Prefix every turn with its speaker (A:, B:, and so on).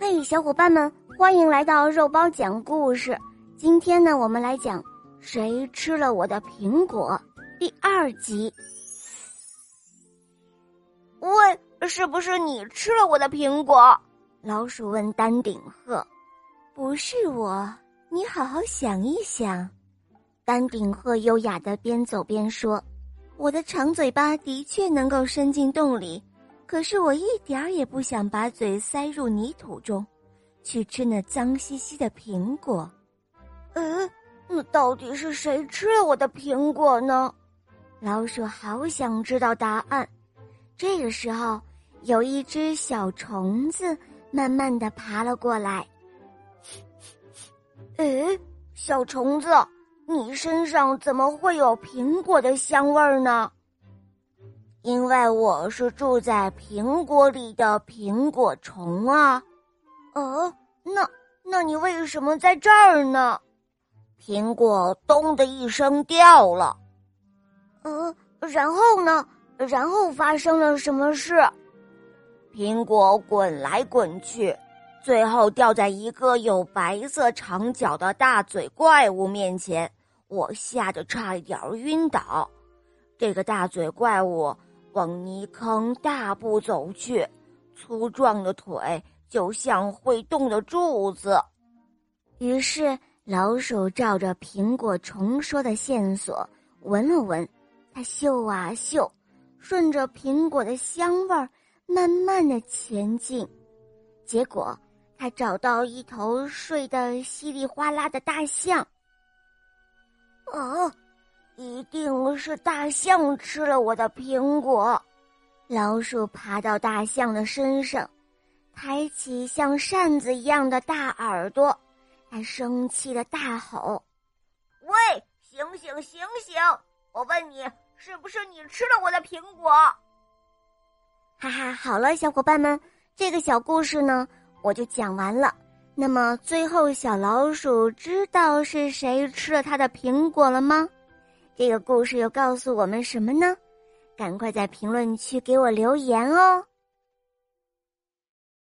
A: 嘿，小伙伴们，欢迎来到肉包讲故事。今天呢，我们来讲《谁吃了我的苹果》第二集。
B: 喂，是不是你吃了我的苹果？
A: 老鼠问丹顶鹤。不是我，你好好想一想。丹顶鹤优雅的边走边说：“我的长嘴巴的确能够伸进洞里。”可是我一点儿也不想把嘴塞入泥土中，去吃那脏兮兮的苹果。
B: 嗯，那到底是谁吃了我的苹果呢？
A: 老鼠好想知道答案。这个时候，有一只小虫子慢慢的爬了过来。
B: 诶，小虫子，你身上怎么会有苹果的香味儿呢？
A: 因为我是住在苹果里的苹果虫啊，
B: 呃，那那你为什么在这儿呢？
A: 苹果咚的一声掉了，
B: 呃，然后呢？然后发生了什么事？
A: 苹果滚来滚去，最后掉在一个有白色长角的大嘴怪物面前，我吓得差一点晕倒。这个大嘴怪物。往泥坑大步走去，粗壮的腿就像会动的柱子。于是老鼠照着苹果虫说的线索闻了闻，它嗅啊嗅，顺着苹果的香味儿慢慢的前进。结果它找到一头睡得稀里哗啦的大象。
B: 啊！是大象吃了我的苹果。
A: 老鼠爬到大象的身上，抬起像扇子一样的大耳朵，它生气的大吼：“
B: 喂，醒醒醒醒！我问你，是不是你吃了我的苹果？”
A: 哈哈，好了，小伙伴们，这个小故事呢，我就讲完了。那么最后，小老鼠知道是谁吃了它的苹果了吗？这个故事又告诉我们什么呢？赶快在评论区给我留言哦！